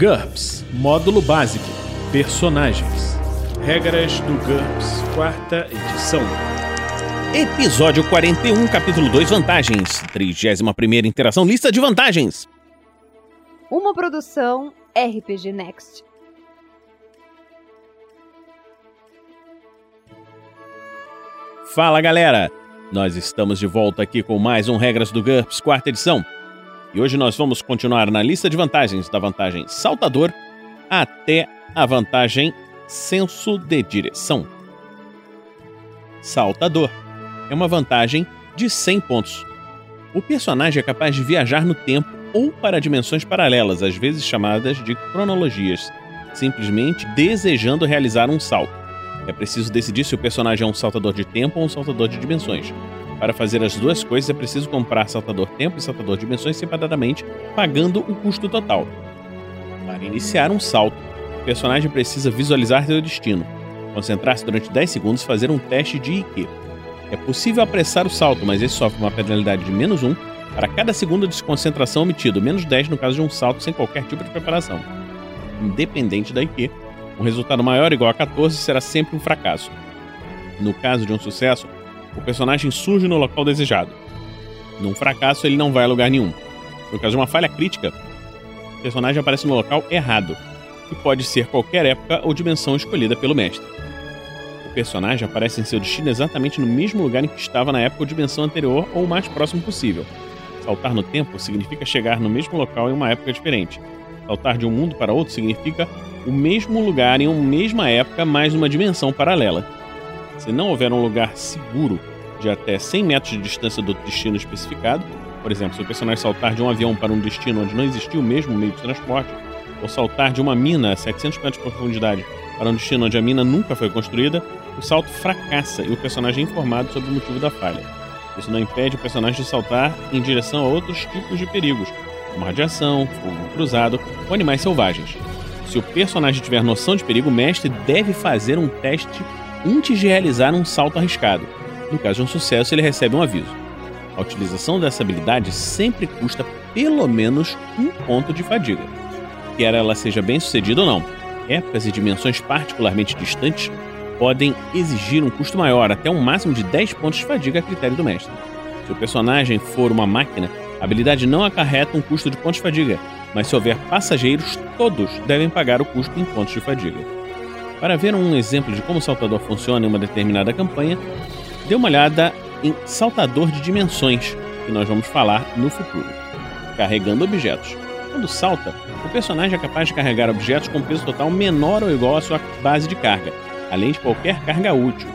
GURPS Módulo Básico Personagens Regras do GURPS, quarta edição. Episódio 41, capítulo 2 Vantagens. 31 interação, lista de vantagens. Uma produção RPG Next. Fala galera! Nós estamos de volta aqui com mais um Regras do GURPS, quarta edição. E hoje nós vamos continuar na lista de vantagens, da vantagem saltador até a vantagem senso de direção. Saltador é uma vantagem de 100 pontos. O personagem é capaz de viajar no tempo ou para dimensões paralelas, às vezes chamadas de cronologias, simplesmente desejando realizar um salto. É preciso decidir se o personagem é um saltador de tempo ou um saltador de dimensões. Para fazer as duas coisas é preciso comprar saltador tempo e saltador dimensões separadamente, pagando o custo total. Para iniciar um salto, o personagem precisa visualizar seu destino, concentrar-se durante 10 segundos e fazer um teste de IQ. É possível apressar o salto, mas ele sofre uma penalidade de menos 1 para cada segundo de concentração omitido, menos 10 no caso de um salto sem qualquer tipo de preparação. Independente da IQ, um resultado maior ou igual a 14 será sempre um fracasso. No caso de um sucesso, o personagem surge no local desejado. Num fracasso, ele não vai a lugar nenhum. No caso de uma falha crítica, o personagem aparece no local errado, que pode ser qualquer época ou dimensão escolhida pelo mestre. O personagem aparece em seu destino exatamente no mesmo lugar em que estava na época ou dimensão anterior ou o mais próximo possível. Saltar no tempo significa chegar no mesmo local em uma época diferente. Saltar de um mundo para outro significa o mesmo lugar em uma mesma época, mais uma dimensão paralela. Se não houver um lugar seguro de até 100 metros de distância do destino especificado, por exemplo, se o personagem saltar de um avião para um destino onde não existiu o mesmo meio de transporte, ou saltar de uma mina a 700 metros de profundidade para um destino onde a mina nunca foi construída, o salto fracassa e o personagem é informado sobre o motivo da falha. Isso não impede o personagem de saltar em direção a outros tipos de perigos, como radiação, fogo cruzado ou animais selvagens. Se o personagem tiver noção de perigo, o mestre deve fazer um teste antes de realizar um salto arriscado. No caso de um sucesso, ele recebe um aviso. A utilização dessa habilidade sempre custa pelo menos um ponto de fadiga. Quer ela seja bem sucedida ou não, épocas e dimensões particularmente distantes podem exigir um custo maior, até um máximo de 10 pontos de fadiga a critério do mestre. Se o personagem for uma máquina, a habilidade não acarreta um custo de pontos de fadiga, mas se houver passageiros, todos devem pagar o custo em pontos de fadiga. Para ver um exemplo de como o saltador funciona em uma determinada campanha, dê uma olhada em Saltador de Dimensões, que nós vamos falar no futuro. Carregando objetos. Quando salta, o personagem é capaz de carregar objetos com peso total menor ou igual à sua base de carga, além de qualquer carga útil.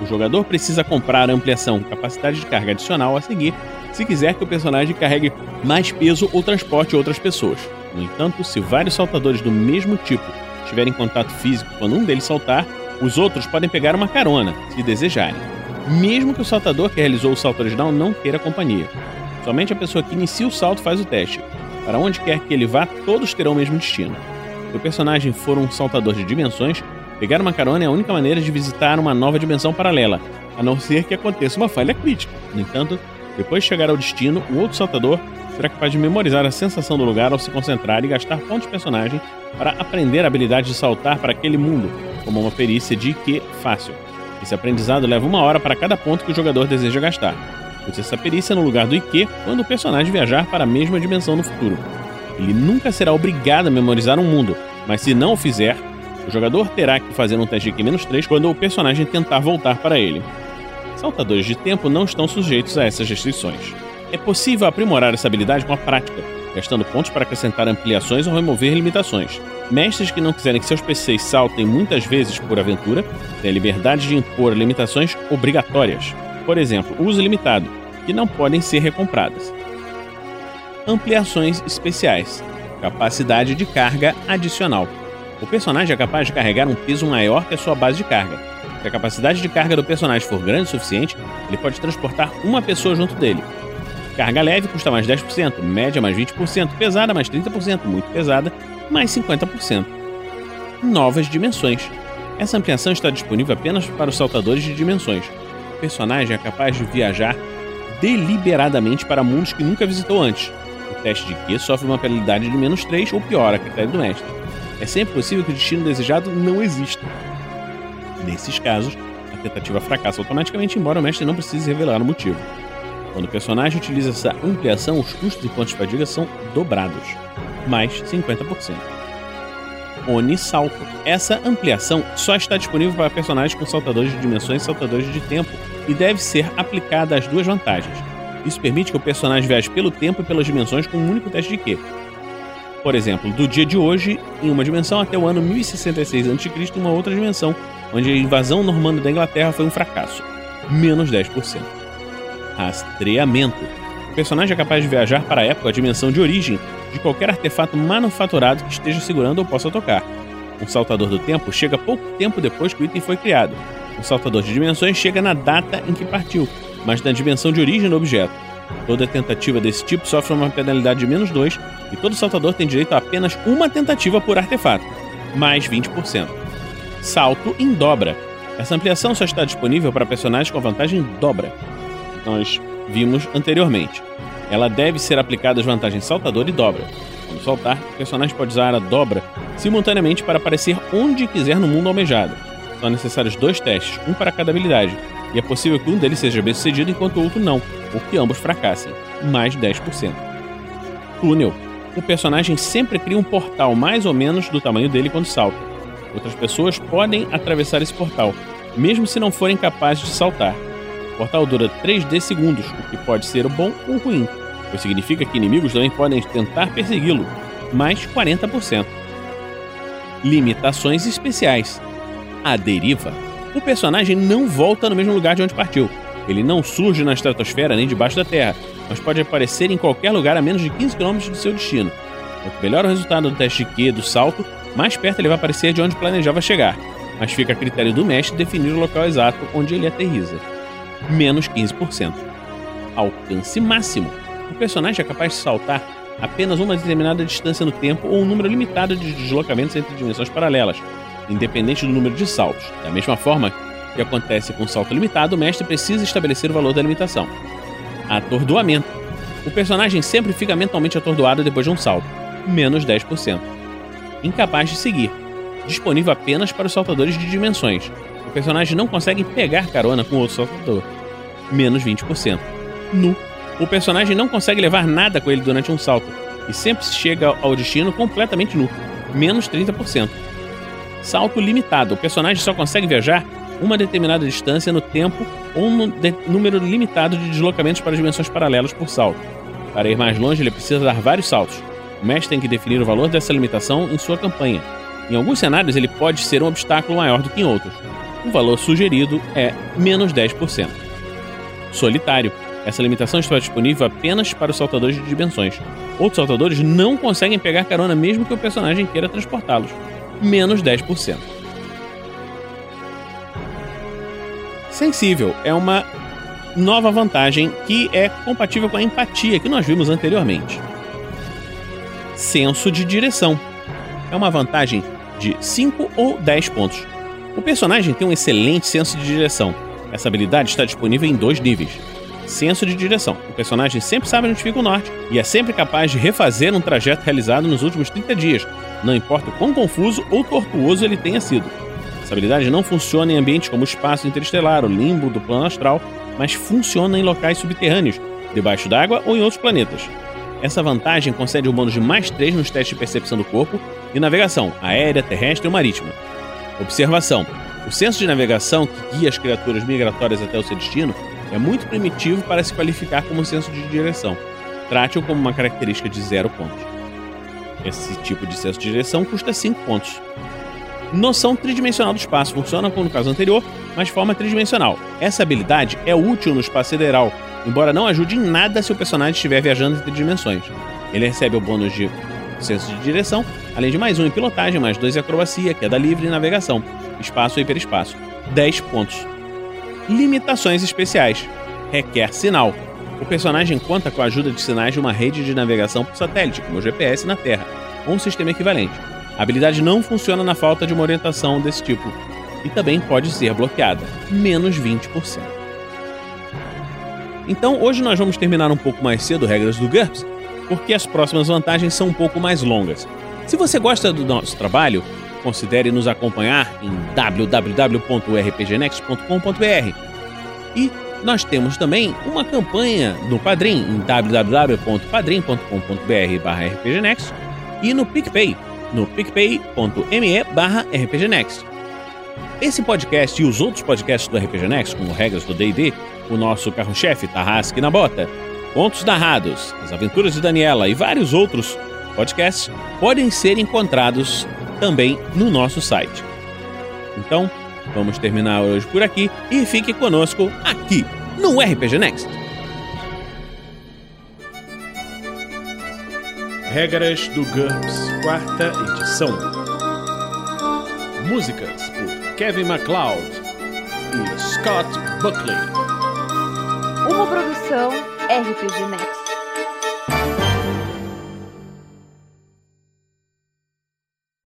O jogador precisa comprar a ampliação capacidade de carga adicional a seguir se quiser que o personagem carregue mais peso ou transporte outras pessoas. No entanto, se vários saltadores do mesmo tipo estiverem em contato físico quando um deles saltar, os outros podem pegar uma carona, se desejarem, mesmo que o saltador que realizou o salto original não queira companhia. Somente a pessoa que inicia o salto faz o teste. Para onde quer que ele vá, todos terão o mesmo destino. Se o personagem for um saltador de dimensões, pegar uma carona é a única maneira de visitar uma nova dimensão paralela, a não ser que aconteça uma falha crítica. No entanto, depois de chegar ao destino, o outro saltador será capaz de memorizar a sensação do lugar ao se concentrar e gastar pontos de personagem para aprender a habilidade de saltar para aquele mundo, como uma perícia de IQ fácil. Esse aprendizado leva uma hora para cada ponto que o jogador deseja gastar. Use essa perícia no lugar do IQ quando o personagem viajar para a mesma dimensão no futuro. Ele nunca será obrigado a memorizar um mundo, mas se não o fizer, o jogador terá que fazer um teste de IQ-3 quando o personagem tentar voltar para ele. Saltadores de tempo não estão sujeitos a essas restrições. É possível aprimorar essa habilidade com a prática, gastando pontos para acrescentar ampliações ou remover limitações. Mestres que não quiserem que seus PCs saltem muitas vezes por aventura têm a liberdade de impor limitações obrigatórias. Por exemplo, uso limitado, que não podem ser recompradas. Ampliações especiais. Capacidade de carga adicional. O personagem é capaz de carregar um peso maior que a sua base de carga. Se a capacidade de carga do personagem for grande o suficiente, ele pode transportar uma pessoa junto dele, Carga leve custa mais 10%, média mais 20%, pesada mais 30%, muito pesada mais 50%. Novas dimensões. Essa ampliação está disponível apenas para os saltadores de dimensões. O personagem é capaz de viajar deliberadamente para mundos que nunca visitou antes. O teste de Q sofre uma penalidade de menos 3 ou pior, a critério do mestre. É sempre possível que o destino desejado não exista. Nesses casos, a tentativa fracassa automaticamente, embora o mestre não precise revelar o motivo. Quando o personagem utiliza essa ampliação, os custos e pontos de fadiga são dobrados, mais 50%. Oni Salto. Essa ampliação só está disponível para personagens com saltadores de dimensões e saltadores de tempo e deve ser aplicada às duas vantagens. Isso permite que o personagem viaje pelo tempo e pelas dimensões com um único teste de Q. Por exemplo, do dia de hoje, em uma dimensão, até o ano 1066 a.C., em uma outra dimensão, onde a invasão normanda da Inglaterra foi um fracasso. Menos 10%. Rastreamento. O personagem é capaz de viajar para a época, a dimensão de origem, de qualquer artefato manufaturado que esteja segurando ou possa tocar. Um saltador do tempo chega pouco tempo depois que o item foi criado. Um saltador de dimensões chega na data em que partiu, mas na dimensão de origem do objeto. Toda tentativa desse tipo sofre uma penalidade de menos 2 e todo saltador tem direito a apenas uma tentativa por artefato, mais 20%. Salto em dobra. Essa ampliação só está disponível para personagens com vantagem dobra. Nós vimos anteriormente. Ela deve ser aplicada às vantagens saltador e dobra. Quando saltar, o personagem pode usar a dobra simultaneamente para aparecer onde quiser no mundo almejado. São necessários dois testes, um para cada habilidade, e é possível que um deles seja bem sucedido enquanto o outro não, ou que ambos fracassem, mais 10%. Túnel. O personagem sempre cria um portal mais ou menos do tamanho dele quando salta. Outras pessoas podem atravessar esse portal, mesmo se não forem capazes de saltar. O portal dura 3D segundos, o que pode ser bom ou ruim, pois significa que inimigos também podem tentar persegui-lo, mais 40%. Limitações especiais. A deriva o personagem não volta no mesmo lugar de onde partiu. Ele não surge na estratosfera nem debaixo da Terra, mas pode aparecer em qualquer lugar a menos de 15 km do seu destino. Quanto melhor o resultado do teste Q do salto, mais perto ele vai aparecer de onde planejava chegar, mas fica a critério do mestre definir o local exato onde ele aterriza. Menos 15%. Alcance máximo. O personagem é capaz de saltar apenas uma determinada distância no tempo ou um número limitado de deslocamentos entre dimensões paralelas, independente do número de saltos. Da mesma forma que acontece com salto limitado, o mestre precisa estabelecer o valor da limitação. Atordoamento. O personagem sempre fica mentalmente atordoado depois de um salto, menos 10%. Incapaz de seguir. Disponível apenas para os saltadores de dimensões. Personagem não consegue pegar carona com outro saltador, menos 20%. Nu. O personagem não consegue levar nada com ele durante um salto e sempre chega ao destino completamente nu, menos 30%. Salto limitado. O personagem só consegue viajar uma determinada distância no tempo ou um número limitado de deslocamentos para dimensões paralelas por salto. Para ir mais longe, ele precisa dar vários saltos. O mestre tem que definir o valor dessa limitação em sua campanha. Em alguns cenários, ele pode ser um obstáculo maior do que em outros. O valor sugerido é menos 10%. Solitário. Essa limitação está disponível apenas para os saltadores de dimensões. Outros saltadores não conseguem pegar carona mesmo que o personagem queira transportá-los menos 10%. Sensível é uma nova vantagem que é compatível com a empatia que nós vimos anteriormente. Senso de direção é uma vantagem de 5 ou 10 pontos. O personagem tem um excelente senso de direção. Essa habilidade está disponível em dois níveis. Senso de direção. O personagem sempre sabe onde fica o norte e é sempre capaz de refazer um trajeto realizado nos últimos 30 dias, não importa o quão confuso ou tortuoso ele tenha sido. Essa habilidade não funciona em ambientes como o espaço interestelar, o limbo do plano astral, mas funciona em locais subterrâneos, debaixo d'água ou em outros planetas. Essa vantagem concede um bônus de mais 3 nos testes de percepção do corpo e navegação aérea, terrestre ou marítima. Observação: o senso de navegação que guia as criaturas migratórias até o seu destino é muito primitivo para se qualificar como senso de direção. Trate-o como uma característica de zero pontos. Esse tipo de senso de direção custa 5 pontos. Noção tridimensional do espaço funciona como no caso anterior, mas de forma tridimensional. Essa habilidade é útil no espaço sideral, embora não ajude em nada se o personagem estiver viajando entre dimensões. Ele recebe o bônus de senso de direção, além de mais um em pilotagem, mais dois em acrobacia, queda livre e navegação, espaço e hiperespaço. 10 pontos. Limitações especiais. Requer sinal. O personagem conta com a ajuda de sinais de uma rede de navegação por satélite, como o GPS na Terra, ou um sistema equivalente. A habilidade não funciona na falta de uma orientação desse tipo e também pode ser bloqueada, menos 20%. Então, hoje nós vamos terminar um pouco mais cedo regras do GURPS, porque as próximas vantagens são um pouco mais longas. Se você gosta do nosso trabalho, considere nos acompanhar em www.rpgnext.com.br. E nós temos também uma campanha no Padrim em www.padrim.com.br/rpgnext e no PicPay, no picpay.me/rpgnext. Esse podcast e os outros podcasts do RPG Next, como Regras do D&D, o nosso carro-chefe Tarrasque na Bota, Contos Narrados, As Aventuras de Daniela e vários outros podcasts podem ser encontrados também no nosso site. Então, vamos terminar hoje por aqui e fique conosco aqui no RPG Next. Regras do GURPS, quarta edição. Músicas por Kevin MacLeod e Scott Buckley. Uma produção RPG Next.